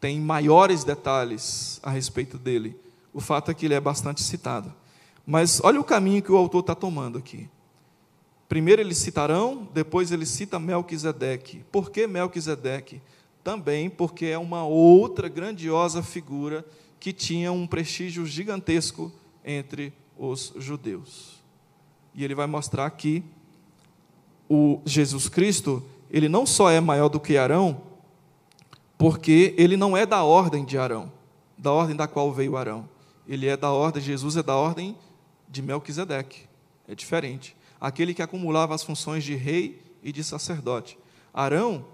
tem maiores detalhes a respeito dele. O fato é que ele é bastante citado. Mas olha o caminho que o autor está tomando aqui. Primeiro eles citarão, depois ele cita Melquisedeque. Por que Melquisedeque? também porque é uma outra grandiosa figura que tinha um prestígio gigantesco entre os judeus. E ele vai mostrar que o Jesus Cristo, ele não só é maior do que Arão, porque ele não é da ordem de Arão, da ordem da qual veio Arão. Ele é da ordem, Jesus é da ordem de Melquisedeque. É diferente. Aquele que acumulava as funções de rei e de sacerdote. Arão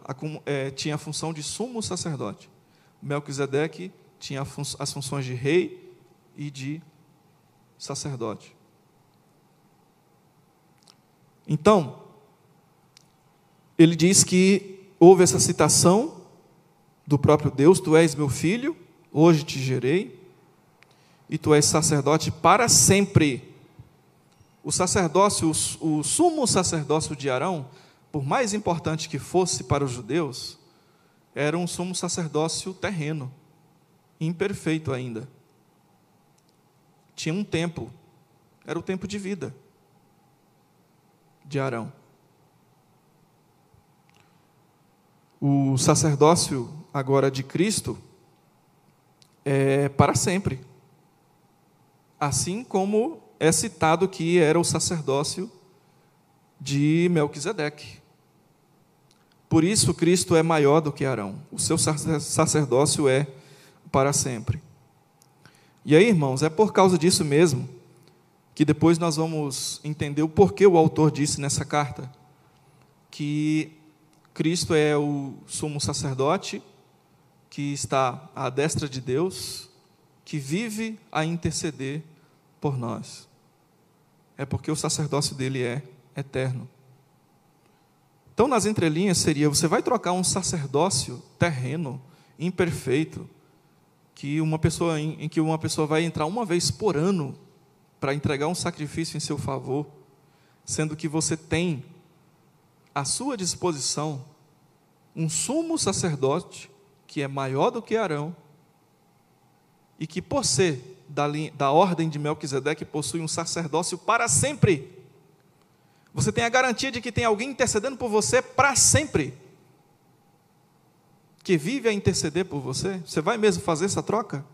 é, tinha a função de sumo sacerdote. Melquisedeque tinha as funções de rei e de sacerdote. Então, ele diz que houve essa citação do próprio Deus: Tu és meu filho, hoje te gerei, e tu és sacerdote para sempre. O sacerdócio, o, sumo sacerdócio de Arão, por mais importante que fosse para os judeus, era um sumo sacerdócio terreno, imperfeito ainda. Tinha um tempo, era o tempo de vida de Arão. O sacerdócio agora de Cristo é para sempre. Assim como é citado que era o sacerdócio de Melquisedeque. Por isso, Cristo é maior do que Arão. O seu sacerdócio é para sempre. E aí, irmãos, é por causa disso mesmo que depois nós vamos entender o porquê o autor disse nessa carta que Cristo é o sumo sacerdote que está à destra de Deus, que vive a interceder por nós. É porque o sacerdócio dele é eterno. Então, nas entrelinhas, seria: você vai trocar um sacerdócio terreno, imperfeito, que uma pessoa, em, em que uma pessoa vai entrar uma vez por ano para entregar um sacrifício em seu favor, sendo que você tem à sua disposição um sumo sacerdote que é maior do que Arão e que, por ser da, da ordem de Melquisedeque, possui um sacerdócio para sempre. Você tem a garantia de que tem alguém intercedendo por você para sempre. Que vive a interceder por você. Você vai mesmo fazer essa troca?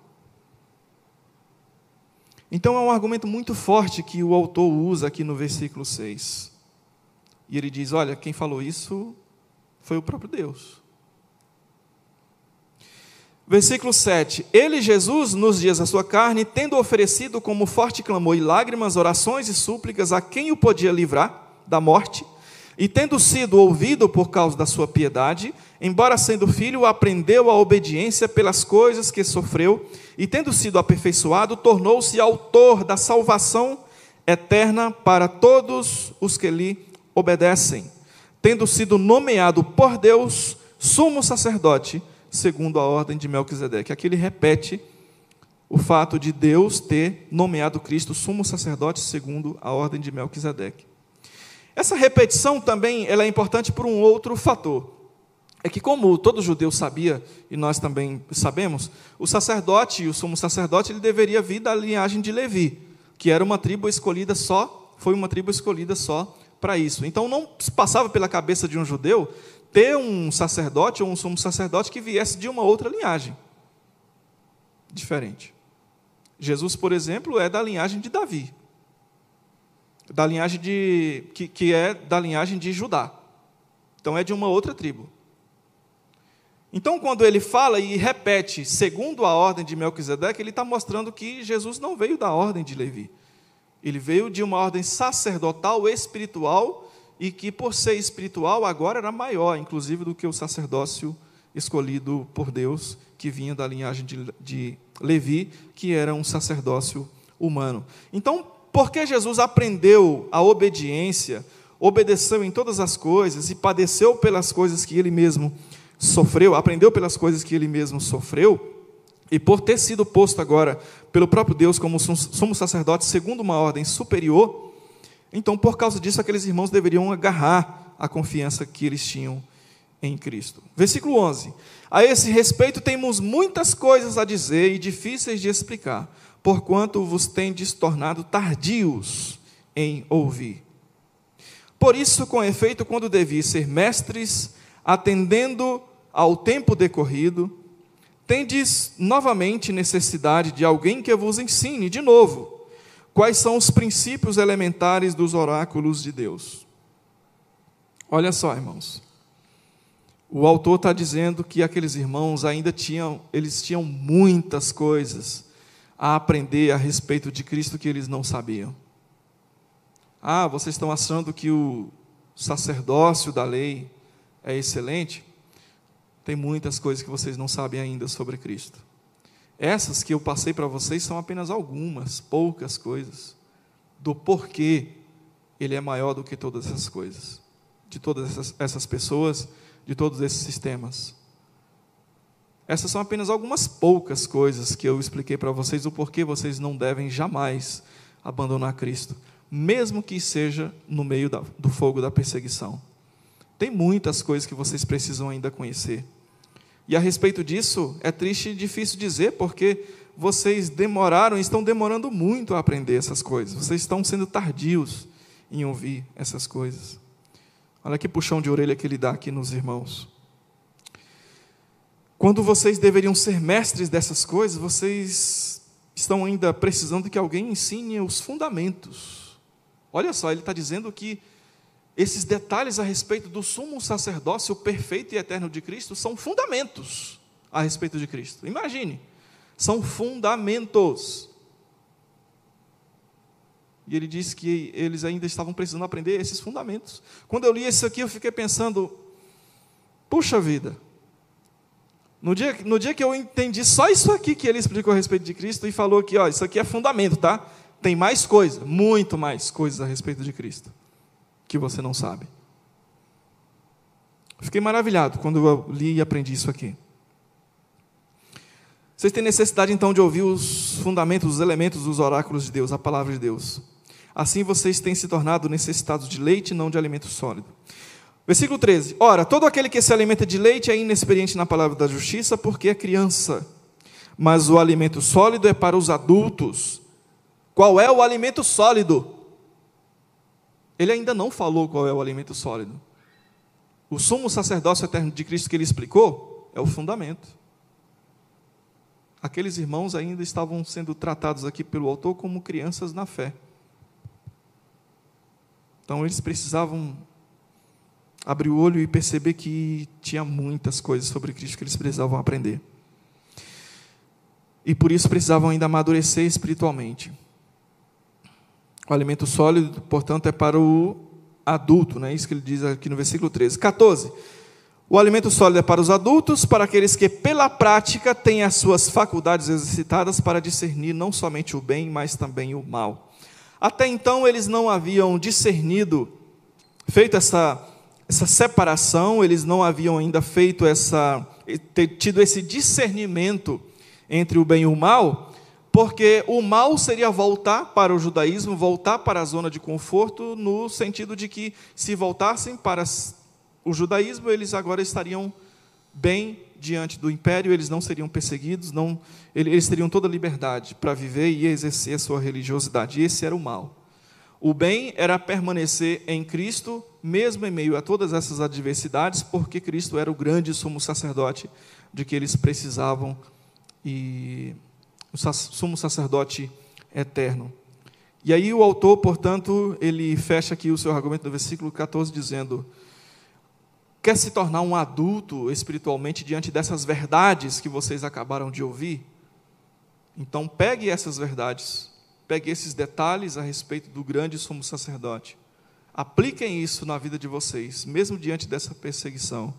Então é um argumento muito forte que o autor usa aqui no versículo 6. E ele diz: Olha, quem falou isso foi o próprio Deus. Versículo 7: Ele, Jesus, nos dias da sua carne, tendo oferecido como forte clamor e lágrimas, orações e súplicas a quem o podia livrar, da morte, e tendo sido ouvido por causa da sua piedade, embora sendo filho, aprendeu a obediência pelas coisas que sofreu, e tendo sido aperfeiçoado, tornou-se autor da salvação eterna para todos os que lhe obedecem, tendo sido nomeado por Deus sumo sacerdote, segundo a ordem de Melquisedeque. Aqui ele repete o fato de Deus ter nomeado Cristo sumo sacerdote segundo a ordem de Melquisedeque. Essa repetição também ela é importante por um outro fator. É que, como todo judeu sabia, e nós também sabemos, o sacerdote, o sumo sacerdote, ele deveria vir da linhagem de Levi, que era uma tribo escolhida só foi uma tribo escolhida só para isso. Então não passava pela cabeça de um judeu ter um sacerdote ou um sumo sacerdote que viesse de uma outra linhagem diferente. Jesus, por exemplo, é da linhagem de Davi, da linhagem de que, que é da linhagem de Judá. Então é de uma outra tribo. Então, quando ele fala e repete, segundo a ordem de Melquisedeque, ele está mostrando que Jesus não veio da ordem de Levi. Ele veio de uma ordem sacerdotal espiritual e que, por ser espiritual, agora era maior, inclusive, do que o sacerdócio escolhido por Deus, que vinha da linhagem de, de Levi, que era um sacerdócio humano. Então, porque Jesus aprendeu a obediência, obedeceu em todas as coisas e padeceu pelas coisas que ele mesmo sofreu, aprendeu pelas coisas que ele mesmo sofreu, e por ter sido posto agora pelo próprio Deus como sumo sacerdote segundo uma ordem superior, então por causa disso aqueles irmãos deveriam agarrar a confiança que eles tinham em Cristo. Versículo 11. A esse respeito temos muitas coisas a dizer e difíceis de explicar, porquanto vos tendes tornado tardios em ouvir. Por isso, com efeito, quando devi ser mestres, atendendo ao tempo decorrido, tendes novamente necessidade de alguém que vos ensine de novo quais são os princípios elementares dos oráculos de Deus. Olha só, irmãos. O autor está dizendo que aqueles irmãos ainda tinham, eles tinham muitas coisas a aprender a respeito de Cristo que eles não sabiam. Ah, vocês estão achando que o sacerdócio da lei é excelente, tem muitas coisas que vocês não sabem ainda sobre Cristo. Essas que eu passei para vocês são apenas algumas, poucas coisas, do porquê Ele é maior do que todas essas coisas, de todas essas, essas pessoas, de todos esses sistemas. Essas são apenas algumas poucas coisas que eu expliquei para vocês, o porquê vocês não devem jamais abandonar Cristo, mesmo que seja no meio da, do fogo da perseguição. Tem muitas coisas que vocês precisam ainda conhecer. E a respeito disso, é triste e difícil dizer, porque vocês demoraram, estão demorando muito a aprender essas coisas. Vocês estão sendo tardios em ouvir essas coisas. Olha que puxão de orelha que ele dá aqui nos irmãos. Quando vocês deveriam ser mestres dessas coisas, vocês estão ainda precisando que alguém ensine os fundamentos. Olha só, ele está dizendo que esses detalhes a respeito do sumo sacerdócio perfeito e eterno de Cristo são fundamentos a respeito de Cristo. Imagine, são fundamentos. E ele disse que eles ainda estavam precisando aprender esses fundamentos. Quando eu li isso aqui, eu fiquei pensando: puxa vida, no dia, no dia que eu entendi só isso aqui que ele explicou a respeito de Cristo e falou que, ó, isso aqui é fundamento, tá? Tem mais coisa, muito mais coisas a respeito de Cristo que você não sabe. Fiquei maravilhado quando eu li e aprendi isso aqui. Vocês têm necessidade então de ouvir os fundamentos, os elementos dos oráculos de Deus, a palavra de Deus. Assim vocês têm se tornado necessitados de leite, não de alimento sólido. Versículo 13: Ora, todo aquele que se alimenta de leite é inexperiente na palavra da justiça, porque é criança. Mas o alimento sólido é para os adultos. Qual é o alimento sólido? Ele ainda não falou qual é o alimento sólido. O sumo sacerdócio eterno de Cristo que ele explicou é o fundamento. Aqueles irmãos ainda estavam sendo tratados aqui pelo autor como crianças na fé. Então eles precisavam abrir o olho e perceber que tinha muitas coisas sobre Cristo que eles precisavam aprender. E por isso precisavam ainda amadurecer espiritualmente. O alimento sólido, portanto, é para o adulto, não é isso que ele diz aqui no versículo 13. 14. O alimento sólido é para os adultos, para aqueles que, pela prática, têm as suas faculdades exercitadas para discernir não somente o bem, mas também o mal. Até então, eles não haviam discernido, feito essa, essa separação, eles não haviam ainda feito essa, tido esse discernimento entre o bem e o mal, porque o mal seria voltar para o judaísmo, voltar para a zona de conforto, no sentido de que, se voltassem para o judaísmo, eles agora estariam bem diante do império, eles não seriam perseguidos, não, eles teriam toda a liberdade para viver e exercer a sua religiosidade. Esse era o mal. O bem era permanecer em Cristo, mesmo em meio a todas essas adversidades, porque Cristo era o grande sumo sacerdote de que eles precisavam e o sumo sacerdote eterno. E aí o autor, portanto, ele fecha aqui o seu argumento no versículo 14 dizendo: quer se tornar um adulto espiritualmente diante dessas verdades que vocês acabaram de ouvir? Então pegue essas verdades, pegue esses detalhes a respeito do grande sumo sacerdote. Apliquem isso na vida de vocês, mesmo diante dessa perseguição,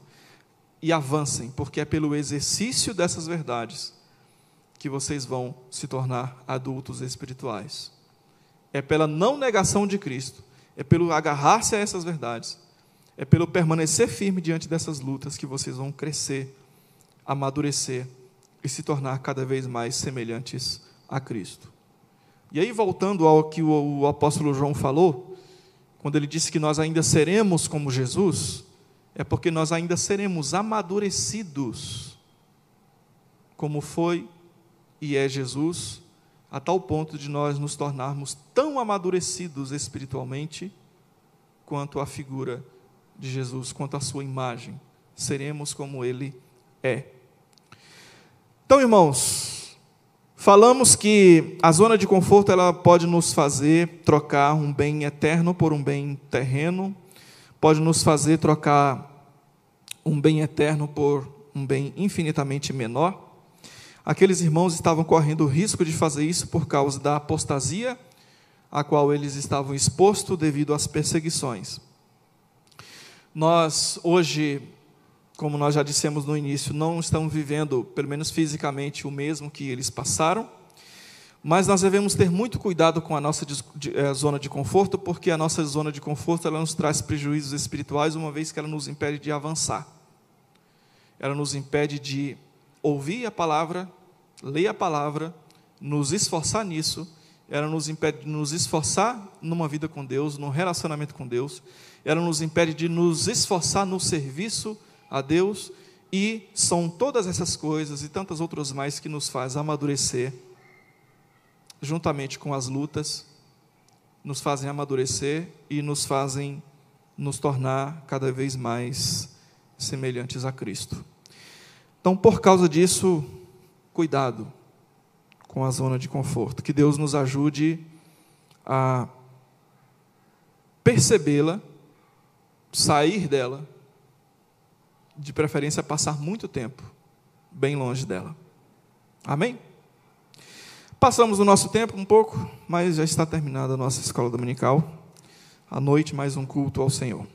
e avancem, porque é pelo exercício dessas verdades que vocês vão se tornar adultos espirituais é pela não negação de Cristo, é pelo agarrar-se a essas verdades, é pelo permanecer firme diante dessas lutas que vocês vão crescer, amadurecer e se tornar cada vez mais semelhantes a Cristo. E aí, voltando ao que o, apóstolo João falou, quando ele disse que nós ainda seremos como Jesus, é porque nós ainda seremos amadurecidos, como foi e é Jesus a tal ponto de nós nos tornarmos tão amadurecidos espiritualmente quanto a figura de Jesus, quanto a sua imagem. Seremos como ele é. Então, irmãos, falamos que a zona de conforto ela pode nos fazer trocar um bem eterno por um bem terreno, pode nos fazer trocar um bem eterno por um bem infinitamente menor. Aqueles irmãos estavam correndo o risco de fazer isso por causa da apostasia a qual eles estavam expostos devido às perseguições. Nós, hoje, como nós já dissemos no início, não estamos vivendo, pelo menos fisicamente, o mesmo que eles passaram, mas nós devemos ter muito cuidado com a nossa eh, zona de conforto, porque a nossa zona de conforto ela nos traz prejuízos espirituais, uma vez que ela nos impede de avançar. Ela nos impede de ouvir a palavra ler a palavra, nos esforçar nisso, ela nos impede de nos esforçar numa vida com Deus, num relacionamento com Deus, ela nos impede de nos esforçar no serviço a Deus, e são todas essas coisas e tantas outras mais que nos faz amadurecer, juntamente com as lutas, nos fazem amadurecer e nos fazem nos tornar cada vez mais semelhantes a Cristo. Então, por causa disso, cuidado com a zona de conforto. Que Deus nos ajude a percebê-la, sair dela, de preferência passar muito tempo bem longe dela. Amém? Passamos o nosso tempo um pouco, mas já está terminada a nossa escola dominical. À noite, mais um culto ao Senhor.